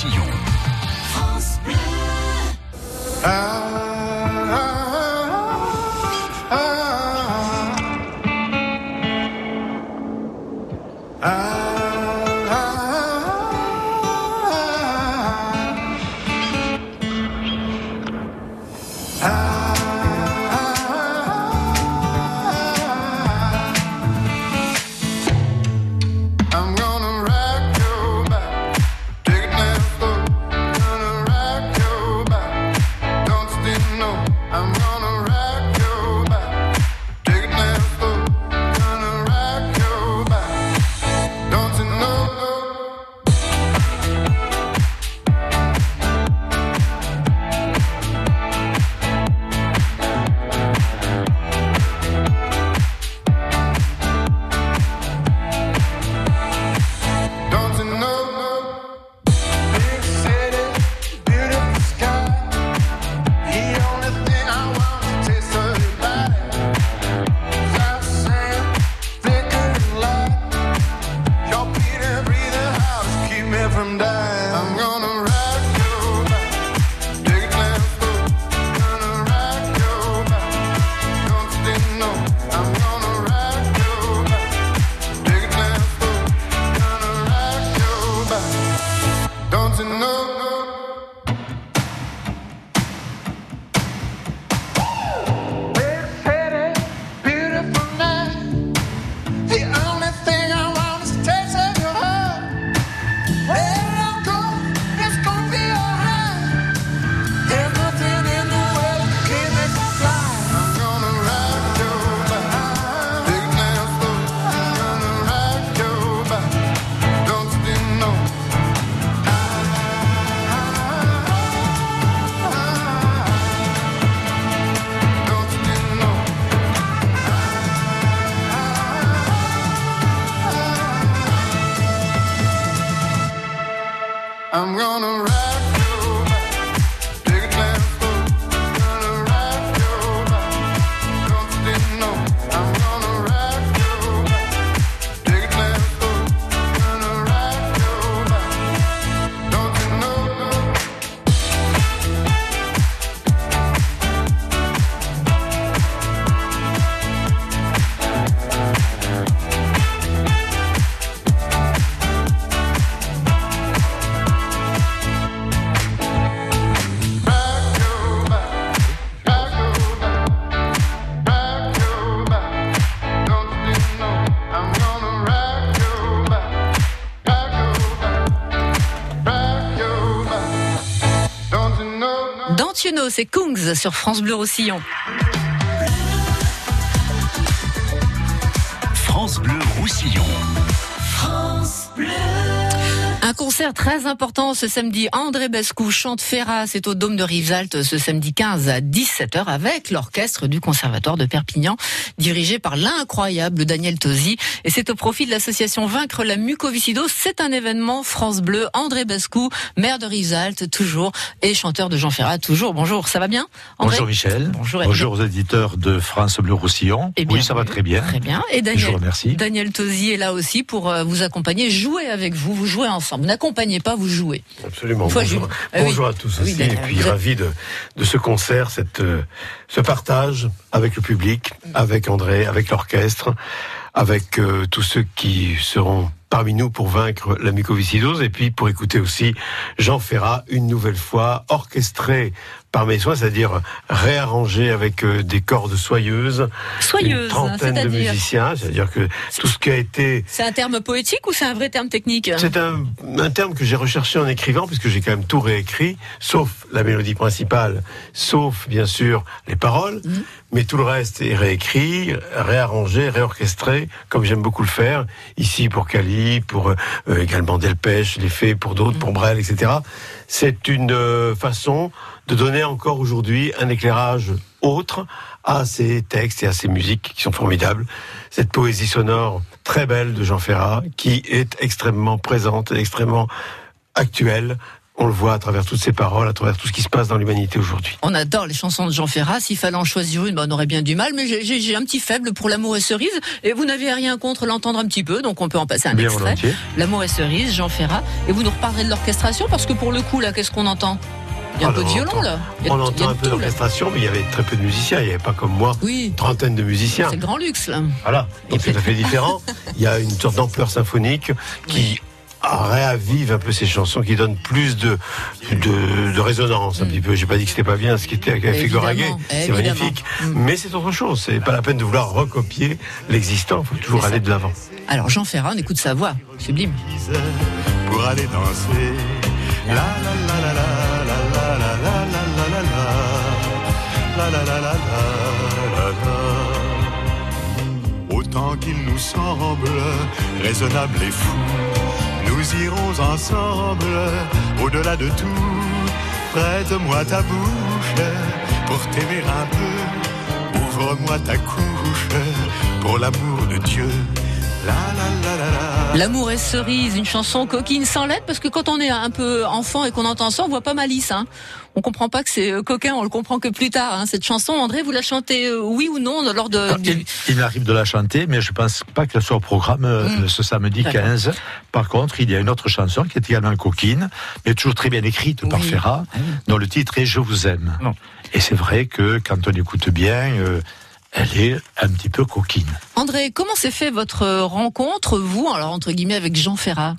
Roussillon. I'm Know, c'est Kungs sur France Bleu Roussillon. France Bleu Roussillon. Un concert très important ce samedi. André Bescou chante Ferrat. C'est au Dôme de Rivesaltes ce samedi 15 à 17h avec l'orchestre du Conservatoire de Perpignan dirigé par l'incroyable Daniel Tosi. Et c'est au profit de l'association Vaincre la mucoviscidose. C'est un événement France Bleu. André Bescou, maire de Rivesaltes toujours et chanteur de Jean Ferrat toujours. Bonjour, ça va bien André Bonjour Michel. Bonjour, Bonjour aux éditeurs de France Bleu Roussillon. Eh oui, ça va très bien. Très bien. Et Je Daniel, vous remercie. Daniel Tosi est là aussi pour euh, vous accompagner, jouer avec vous. Vous jouez ensemble. Vous n'accompagnez pas, vous jouez. Absolument. Bonjour. Ah oui. à tous Ah oui, aussi. Et puis êtes- ravi de, de ce concert, cette, euh, ce partage avec le public, avec André, avec l'orchestre, avec euh, tous ceux qui seront parmi nous pour vaincre la mucoviscidose et puis pour écouter aussi Jean Ferrat une nouvelle fois orchestré par mes soins, c'est-à-dire réarrangé avec euh, des cordes soyeuses, Soyeuse, une trentaine de musiciens, c'est-à-dire que tout ce qui a été C'est un terme poétique ou c'est un vrai terme technique? C'est un, un terme que j'ai recherché en écrivant, puisque j'ai quand même tout réécrit, sauf la mélodie principale, sauf bien sûr les paroles, Mhm. mais tout le reste est réécrit, réarrangé, réorchestré, comme j'aime beaucoup le faire, ici pour Cali, pour euh, également Delpech, les faits pour d'autres, pour Brel, etc. C'est une euh, façon de donner encore aujourd'hui un éclairage autre à ces textes et à ces musiques qui sont formidables. Cette poésie sonore très belle de Jean Ferrat, qui est extrêmement présente, extrêmement actuelle on le voit à travers toutes ces paroles, à travers tout ce qui se passe dans l'humanité aujourd'hui. On adore les chansons de Jean Ferrat. S'il fallait en choisir une, ben, on aurait bien du mal. Mais j'ai- un petit faible pour l'amour et cerise. Et vous n'avez rien contre l'entendre un petit peu, donc on peut en passer un Bien extrait. L'amour et cerise, Jean Ferrat. Et vous nous reparlerez de l'orchestration parce que pour le coup, là, qu'est-ce qu'on entend? Il y a un Alors, peu de on violon entend- là. A On entend un peu d'orchestration, mais il y avait très peu de musiciens. Il n'y avait pas comme moi Oui, une trentaine de musiciens. c'est le grand luxe là. Voilà, donc c'est tout à fait différent. Il y a une sorte d'ampleur symphonique qui réavive un peu ces chansons, qui donne plus de, de, de résonance un petit peu. J'ai pas dit que c'était pas bien ce qui était avec Mm. Goraguet, c'est magnifique. Mm. Mais c'est autre chose, c'est pas la peine de vouloir recopier l'existant, il faut toujours aller de l'avant. Alors Jean Ferrat, on écoute sa voix, sublime. pour aller danser. La la la la la la la la la la la la la la la la la la Autant qu'il nous semble raisonnable et fou, nous irons ensemble au-delà de tout. Prête-moi ta bouche pour t'aimer un peu. Ouvre-moi ta couche pour l'amour de Dieu. La la la la la. L'amour et cerise, une chanson coquine sans lettres, parce que quand on est un peu enfant et qu'on entend ça, on voit pas Malice. Hein. On comprend pas que c'est euh, coquin, on le comprend que plus tard. Hein. Cette chanson, André, vous la chantez euh, oui ou non lors de... Il, du- il m'arrive de la chanter, mais je pense pas qu'elle soit au programme euh, Mm. ce samedi D'accord. 15. Par contre, il y a une autre chanson qui est également coquine, mais toujours très bien écrite par. Ferrat, Ah dont le titre est Je vous aime. Et c'est vrai que quand on écoute bien, euh, elle est un petit peu coquine. André, comment s'est fait votre rencontre, vous, alors entre guillemets, avec Jean Ferrat?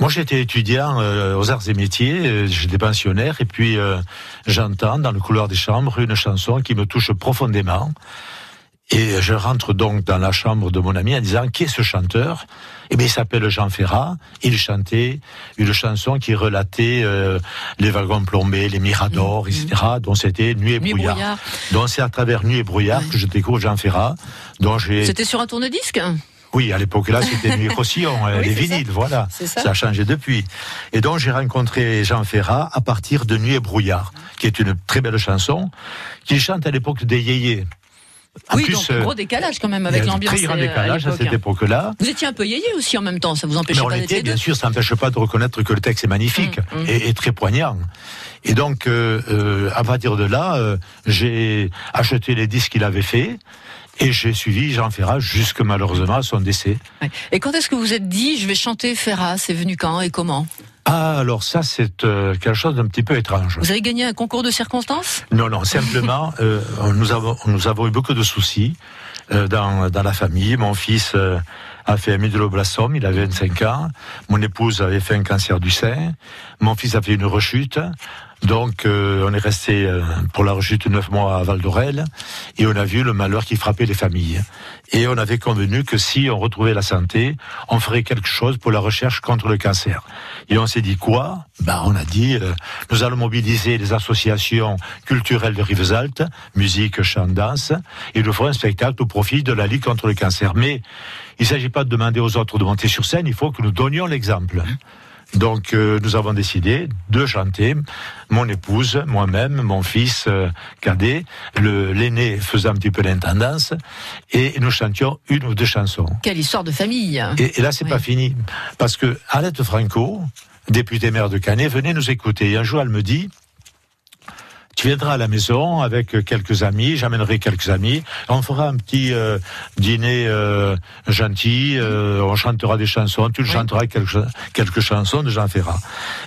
Moi, j'étais étudiant euh, aux arts et métiers, euh, j'étais pensionnaire, et puis euh, j'entends dans le couloir des chambres une chanson qui me touche profondément. Et je rentre donc dans la chambre de mon ami en disant qui est ce chanteur? Eh bien, il s'appelle Jean Ferrat. Il chantait une chanson qui relatait euh, les wagons plombés, les miradors, etc. dont c'était Nuit et Nuit brouillard. brouillard. Donc c'est à travers Nuit et brouillard Ouais. que je découvre Jean Ferrat. dont j'ai C'était sur un tourne-disque? Oui, à l'époque là, c'était Nuit et Roussillon, euh, Oui, les c'est ça. vinyles, voilà. Ça. Ça a changé depuis. Et donc j'ai rencontré Jean Ferrat à partir de Nuit et brouillard, qui est une très belle chanson qu'il chante à l'époque des yéyés. En Oui, plus, donc euh, gros décalage quand même avec l'ambiance Très grand euh, décalage à cette époque-là. Vous étiez un peu yéyé aussi en même temps, ça vous empêchait pas d'être bien sûr, ça n'empêche pas de reconnaître que le texte est magnifique Mm, mm. Et, et très poignant. Et donc, euh, euh, à partir de là, j'ai acheté les disques qu'il avait fait et j'ai suivi Jean Ferrat jusque malheureusement à son décès. Et quand est-ce que vous êtes dit, je vais chanter Ferrat C'est venu quand et comment? Ah, alors ça, c'est euh, quelque chose d'un petit peu étrange. Vous avez gagné un concours de circonstances? Non, non, simplement, euh, nous, avons, nous avons eu beaucoup de soucis euh, dans, dans la famille. Mon fils euh, a fait un myéloblasome, il avait 25 ans. Mon épouse avait fait un cancer du sein. Mon fils a fait une rechute. Donc, euh, on est resté euh, pour la rechute neuf mois à Val d'Orel et on a vu le malheur qui frappait les familles. Et on avait convenu que si on retrouvait la santé, on ferait quelque chose pour la recherche contre le cancer. Et on s'est dit quoi? Ben, on a dit, euh, nous allons mobiliser les associations culturelles de Rivesaltes, musique, chant, danse, et nous ferons un spectacle au profit de la Ligue contre le cancer. Mais il ne s'agit pas de demander aux autres de monter sur scène, il faut que nous donnions l'exemple. Donc euh, nous avons décidé de chanter, mon épouse, moi-même, mon fils euh, cadet, le l'aîné faisait un petit peu l'intendance, et nous chantions une ou deux chansons. Quelle histoire de famille Et, et là, c'est Oui. pas fini. Parce que Arlette Franco, députée maire de Canet, venait nous écouter. Et un jour, elle me dit, tu viendras à la maison avec quelques amis, j'amènerai quelques amis, on fera un petit euh, dîner euh, gentil, euh, on chantera des chansons, tu Oui. chanteras quelques, quelques chansons de Jean Ferrat.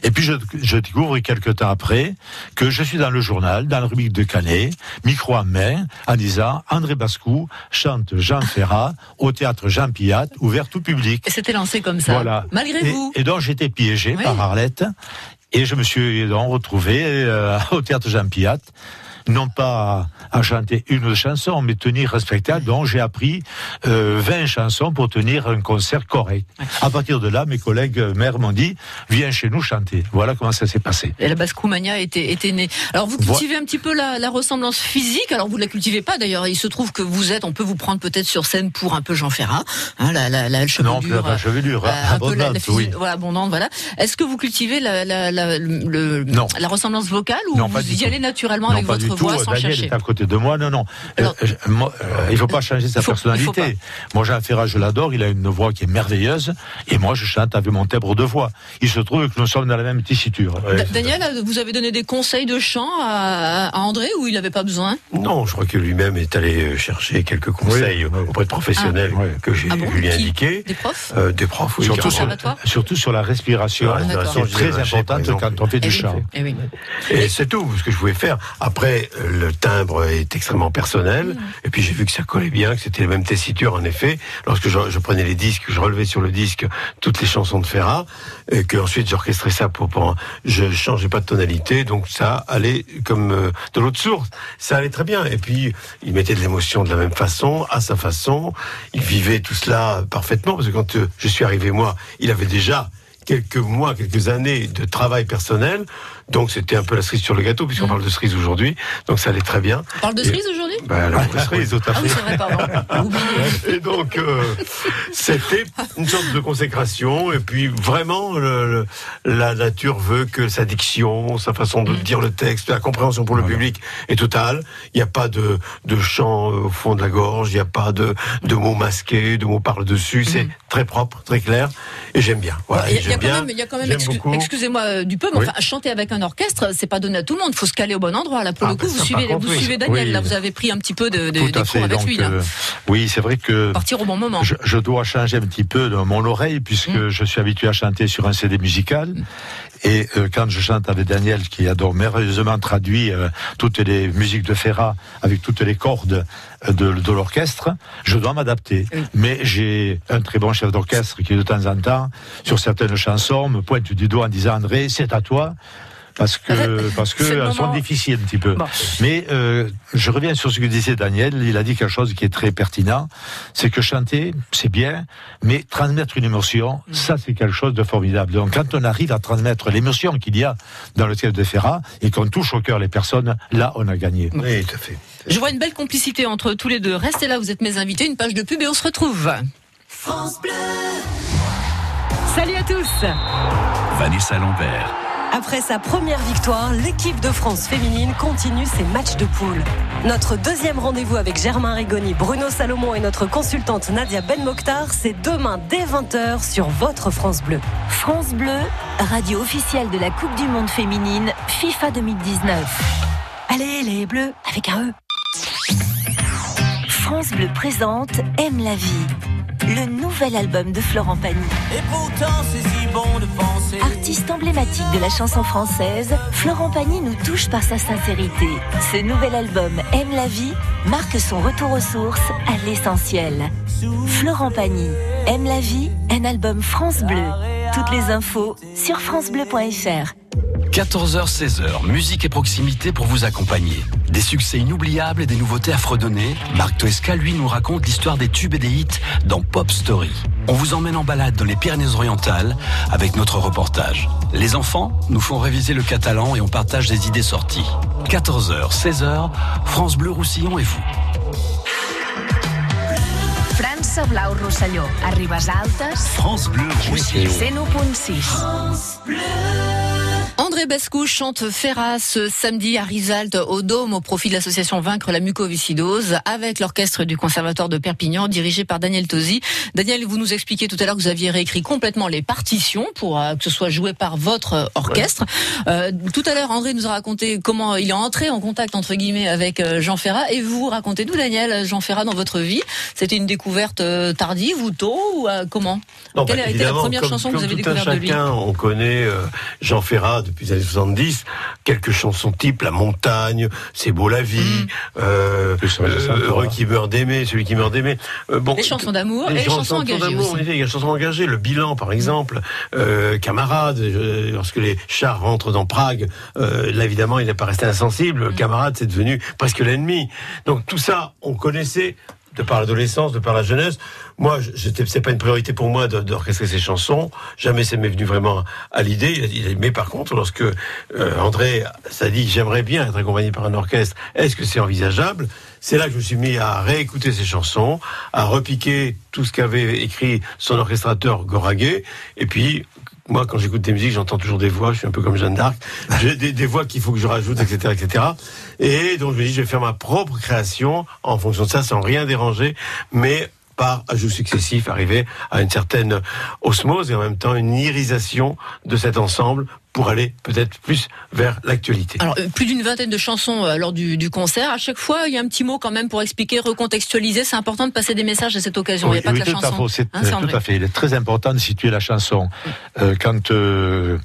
Et puis je, je découvre quelques temps après que je suis dans le journal, dans la rubrique de Canet, micro en main, en disant André Bascou chante Jean Ferrat au théâtre Jean Pillat, ouvert tout public. Et c'était lancé comme ça. Voilà. Malgré Et, vous. et donc j'étais piégé Oui. par Arlette et je me suis donc retrouvé euh, au théâtre Jean Pillat, non pas à, à chanter une chanson, mais tenir un spectacle dont j'ai appris euh, 20 chansons pour tenir un concert correct. À partir de là, mes collègues euh, maires m'ont dit viens chez nous chanter. Voilà comment ça s'est passé. Et la Bascoumania était, était née. Alors vous cultivez un petit peu la, la ressemblance physique. Alors vous ne la cultivez pas d'ailleurs. Il se trouve que vous êtes, on peut vous prendre peut-être sur scène pour un peu Jean Ferrat, hein, la, la, la Non, chevelure, la chevelure, euh, la abondante, oui. voilà, abondante, voilà. Est-ce que vous cultivez la, la, la, le- Non. la ressemblance vocale ou Non, vous y tout. allez naturellement Non, avec votre du tout. Daniel chercher. est à côté de moi. Non, non. Euh, moi, euh, il faut pas changer sa faut- personnalité. Moi, Jean Ferrat, je l'adore. Il a une voix qui est merveilleuse. Et moi, je chante avec mon timbre de voix. Il se trouve que nous sommes dans la même tessiture. Da- Daniel, vous avez donné des conseils de chant à, à André ou il n'avait pas besoin? Non, je crois que lui-même est allé euh, chercher quelques conseils Oui, auprès de professionnels Ah. Que j'ai Ah bon lui indiqués. Des profs? Euh, des profs, oui, Surtout sur, surtout sur la respiration, La respiration, disais, très importante quand on fait Eh du oui. chant. Eh oui. Et c'est tout ce que je pouvais faire. Après, le timbre est extrêmement personnel. Mmh. Et puis j'ai vu que ça collait bien, que c'était la même tessiture en effet. Lorsque je, je prenais les disques, je relevais sur le disque toutes les chansons de Ferrat, et que ensuite j'orchestrais ça pour, pour je changeais pas de tonalité, donc ça allait comme euh, de l'autre source. Ça allait très bien. Et puis il mettait de l'émotion de la même façon, à sa façon. Il vivait tout cela parfaitement parce que quand euh, je suis arrivé moi, il avait déjà quelques mois, quelques années de travail personnel. Donc c'était un peu la cerise sur le gâteau, puisqu'on parle de cerise aujourd'hui. Donc ça allait très bien. On parle de cerise aujourd'hui? Bah, la Ah, cerise, tout à Ah oui, fait. c'est vrai, pardon. Oublié. et donc, euh, c'était une sorte de consécration. Et puis, vraiment, le- le- la nature veut que sa diction, sa façon de dire le texte, la compréhension pour le public est totale. Il n'y a pas de, de chant au fond de la gorge, il n'y a pas de, de mots masqués, de mots par-dessus. C'est très propre, très clair. Et j'aime bien. Voilà, Il y y, a j'aime quand bien. même, il y a quand même J'aime excu- beaucoup. excusez-moi euh, du peu, mais Oui. enfin, chanter avec un orchestre, c'est pas donné à tout le monde. Il faut se caler au bon endroit. Là, pour Ah, le coup, bah, vous suivez, contre, vous oui. suivez Daniel. Oui. Là, vous avez pris un petit peu de, de, Tout des à cours fait. avec Donc, lui. Là. euh, oui, c'est vrai que Partir au bon moment. je, je dois changer un petit peu de mon oreille puisque Mm. je suis habitué à chanter sur un CD musical. Et euh, quand je chante avec Daniel, qui adore merveilleusement traduit euh, toutes les musiques de Ferrat avec toutes les cordes de, de l'orchestre, je dois m'adapter. Mais j'ai un très bon chef d'orchestre qui, de temps en temps, sur certaines chansons, me pointe du doigt en disant André, c'est à toi. Parce que parce que elles sont moment- difficiles un petit peu. Bon. Mais euh, je reviens sur ce que disait Daniel. Il a dit quelque chose qui est très pertinent. C'est que chanter, c'est bien, mais transmettre une émotion, Mm. ça c'est quelque chose de formidable. Donc quand on arrive à transmettre l'émotion qu'il y a dans le texte de Ferrat et qu'on touche au cœur les personnes, là on a gagné. Oui, tout à fait. Je vois une belle complicité entre tous les deux. Restez là, vous êtes mes invités. Une page de pub et on se retrouve. Salut à tous. Vanessa Lambert. Après sa première victoire, l'équipe de France féminine continue ses matchs de poule. Notre deuxième rendez-vous avec Germain Rigoni, Bruno Salomon et notre consultante Nadia Ben Mokhtar, c'est demain dès 20h sur votre France Bleu. France Bleu, radio officielle de la Coupe du Monde féminine FIFA 2019. Allez les bleus avec un E. France Bleu présente Aime la vie, le nouvel album de Florent Pagny. Et pourtant c'est si bon de penser Artiste emblématique de la chanson française, Florent Pagny nous touche par sa sincérité. Ce nouvel album Aime la vie marque son retour aux sources, à l'essentiel. Florent Pagny, Aime la vie, un album France Bleu. Toutes les infos sur francebleu.fr. 14h-16h, musique et proximité pour vous accompagner. Des succès inoubliables et des nouveautés à fredonner. Marc Toesca, lui, nous raconte l'histoire des tubes et des hits dans Pop Story. On vous emmène en balade dans les Pyrénées-Orientales avec notre reportage. Les enfants nous font réviser le catalan et on partage des idées sorties. 14h, 16h, France Bleu Roussillon et vous. França Blau Rosselló. A Ribes Altes, France Bleu Roussillon. 101.6. André Bescou chante Ferrat ce samedi à Risalte au Dôme au profit de l'association Vaincre la mucoviscidose avec l'orchestre du Conservatoire de Perpignan dirigé par Daniel Tosi. Daniel, vous nous expliquiez tout à l'heure que vous aviez réécrit complètement les partitions pour euh, que ce soit joué par votre euh, orchestre. Euh, tout à l'heure, André nous a raconté comment il est entré en contact entre guillemets avec euh, Jean Ferrat et vous racontez-nous Daniel, Jean Ferrat dans votre vie. C'était une découverte euh, tardive ou tôt ou euh, comment? Non, Quelle bah, a été la première comme- chanson que vous avez découverte de lui? chacun, on connaît euh, Jean Ferrat depuis les années 70, quelques chansons type La montagne, C'est beau la vie, euh, euh, Saints, Heureux qui meurt d'aimer, celui qui meurt d'aimer. Euh, bon, Les chansons d'amour les et les chansons engagées d'amour, aussi. en effet, il y a les chansons engagées, le bilan par exemple, euh, camarade, lorsque les chars rentrent dans Prague, euh, là évidemment il n'est pas resté insensible, camarade c'est devenu presque l'ennemi. Donc tout ça, on connaissait de par l'adolescence, de par la jeunesse. Moi, j'étais, c'est pas une priorité pour moi d'orchestrer ces chansons. Jamais ça m'est venu vraiment à l'idée. Mais par contre, lorsque euh, André s'est dit j'aimerais bien être accompagné par un orchestre, est-ce que c'est envisageable? C'est là que je me suis mis à réécouter ces chansons, à repiquer tout ce qu'avait écrit son orchestrateur Goraguet, et puis Moi, quand j'écoute des musiques, j'entends toujours des voix. Je suis un peu comme Jeanne d'Arc. J'ai des, voix qu'il faut que je rajoute, etc., etc. Et donc, je me dis, je vais faire ma propre création en fonction de ça, sans rien déranger, mais par ajout successif, arriver à une certaine osmose et en même temps une irisation de cet ensemble pour aller peut-être plus vers l'actualité. Alors, euh, plus d'une vingtaine de chansons euh, lors du, du concert. À chaque fois, il y a un petit mot quand même pour expliquer, recontextualiser. C'est important de passer des messages à cette occasion. il n'y a pas que la chanson. c'est- Hein, tout André. à fait. Il est très important de situer la chanson. Euh, quand euh,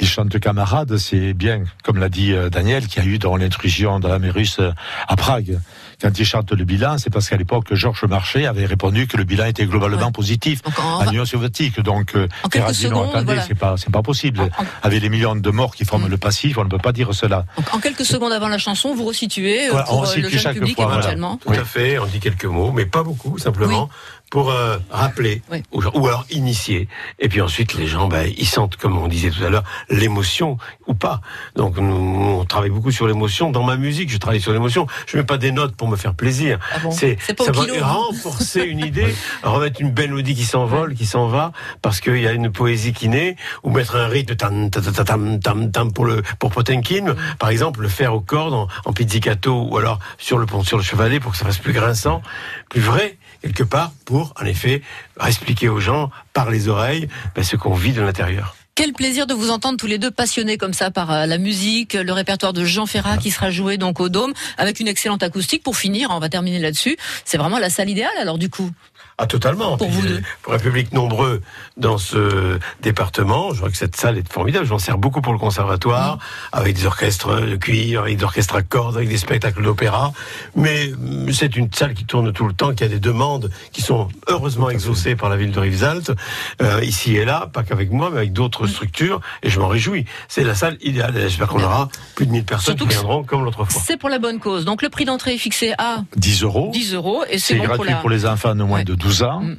il chante Camarade, c'est bien, comme l'a dit Daniel, qui a eu dans l'intrusion de l'armée russe à Prague. Quand il chante le bilan, c'est parce qu'à l'époque, Georges Marchais avait répondu que le bilan était globalement Ouais. positif Donc, en- à l'Union soviétique. Donc, euh, dit, non, attendez, voilà. c'est pas, c'est pas possible. En- en- Avec les millions de morts qui forment Mm. le passif, on ne peut pas dire cela. Donc, en quelques secondes avant la chanson, vous resituez euh, Voilà, pour on euh, le jeune chaque public fois, voilà. éventuellement. Tout à fait, on dit quelques mots, mais pas beaucoup, simplement, pour euh, rappeler, Oui. gens, ou alors initier. Et puis ensuite, les gens, ben, ils sentent, comme on disait tout à l'heure, l'émotion ou pas. Donc nous, on travaille beaucoup sur l'émotion. Dans ma musique, je travaille sur l'émotion. Je mets pas des notes pour me faire plaisir. Ah bon C'est ça va kilo, hein. renforcer une idée, remettre une belle mélodie qui s'envole, qui s'en va, parce qu'il y a une poésie qui naît, ou mettre un rythme tam tam tam tam tam tam pour le pour Potemkin, par exemple, le faire aux cordes en, en pizzicato ou alors sur le pont sur le chevalet pour que ça fasse plus grinçant, plus vrai quelque part, pour en effet expliquer aux gens par les oreilles ben, ce qu'on vit de l'intérieur. Quel plaisir de vous entendre tous les deux passionnés comme ça par euh, la musique, le répertoire de Jean Ferrat qui sera joué donc au Dôme avec une excellente acoustique. Pour finir, on va terminer là-dessus. C'est vraiment la salle idéale alors du coup. Ah, totalement. Pour Puis, vous euh, deux. Pour un public nombreux dans ce département, je vois que cette salle est formidable. Je m'en sers beaucoup pour le conservatoire, avec des orchestres de cuir, avec des orchestres à cordes, avec des spectacles d'opéra. Mais hum, c'est une salle qui tourne tout le temps, qui a des demandes qui sont heureusement exaucées par la ville de Rivesaltes, euh, ici et là, pas qu'avec moi, mais avec d'autres structures, et je m'en réjouis. C'est la salle idéale. J'espère qu'on aura plus de 1000 personnes Surtout qui viendront comme l'autre fois. C'est pour la bonne cause. Donc le prix d'entrée est fixé à 10 euros. 10 euros et c'est bon gratuit pour pour, les enfants de moins Ouais. de 12 ans. Mm.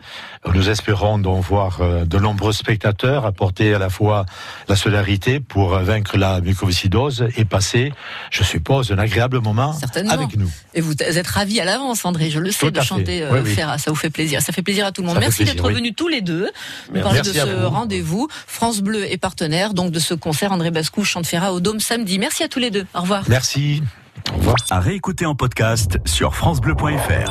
Nous espérons donc voir euh, de nombreux spectateurs apporter à la fois la solidarité pour euh, vaincre la mucoviscidose et passer, je suppose, un agréable moment avec nous. Et vous êtes ravis à l'avance, André. Je le sais Tout de chanter euh, Oui, oui. Ferrat. Ça vous fait plaisir. Ça fait plaisir à tout le monde. Ça Merci d'être oui. venus tous les deux. Nous parler de ce vous. rendez-vous. France Bleu est partenaire donc de ce concert André Bascou chante Ferrat au Dôme samedi. Merci à tous les deux. Au revoir. Merci. Au revoir. À réécouter en podcast sur FranceBleu.fr.